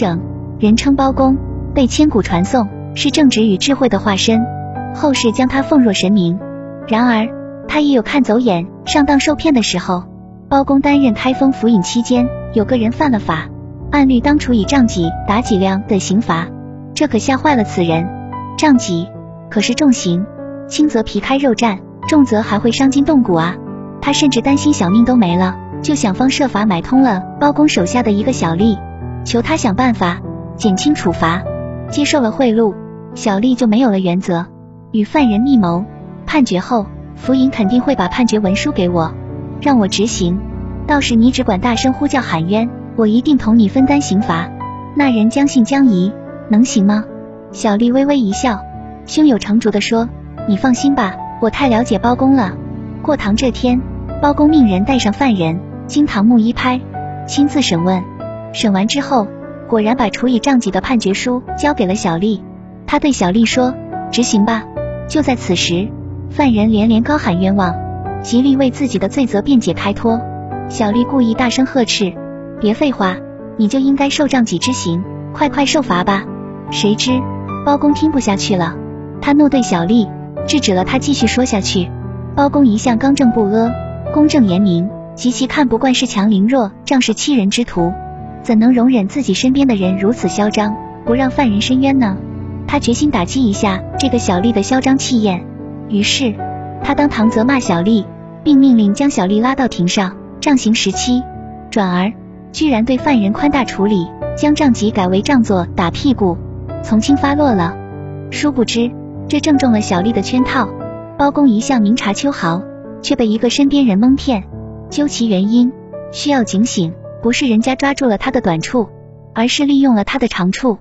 整，人称包公，被千古传颂，是正直与智慧的化身，后世将他奉若神明。然而，他也有看走眼、上当受骗的时候。包公担任开封府尹期间，有个人犯了法，按律当处以杖几、打几两的刑罚，这可吓坏了此人。杖几可是重刑，轻则皮开肉绽，重则还会伤筋动骨啊！他甚至担心小命都没了，就想方设法买通了包公手下的一个小吏，求他想办法减轻处罚。接受了贿赂，小丽就没有了原则，与犯人密谋。判决后，府尹肯定会把判决文书给我。让我执行，到时你只管大声呼叫喊冤，我一定同你分担刑罚。那人将信将疑，能行吗？小丽微微一笑，胸有成竹的说：“你放心吧，我太了解包公了。”过堂这天，包公命人带上犯人，经堂木一拍，亲自审问。审完之后，果然把处以杖几的判决书交给了小丽。他对小丽说：“执行吧。”就在此时，犯人连连高喊冤枉。极力为自己的罪责辩解开脱，小丽故意大声呵斥：“别废话，你就应该受杖几之刑，快快受罚吧！”谁知包公听不下去了，他怒对小丽，制止了他继续说下去。包公一向刚正不阿、公正严明，极其看不惯恃强凌弱、仗势欺人之徒，怎能容忍自己身边的人如此嚣张，不让犯人伸冤呢？他决心打击一下这个小丽的嚣张气焰，于是。他当堂责骂小丽，并命令将小丽拉到庭上杖刑十七，转而居然对犯人宽大处理，将杖级改为杖座打屁股，从轻发落了。殊不知，这正中了小丽的圈套。包公一向明察秋毫，却被一个身边人蒙骗。究其原因，需要警醒，不是人家抓住了他的短处，而是利用了他的长处。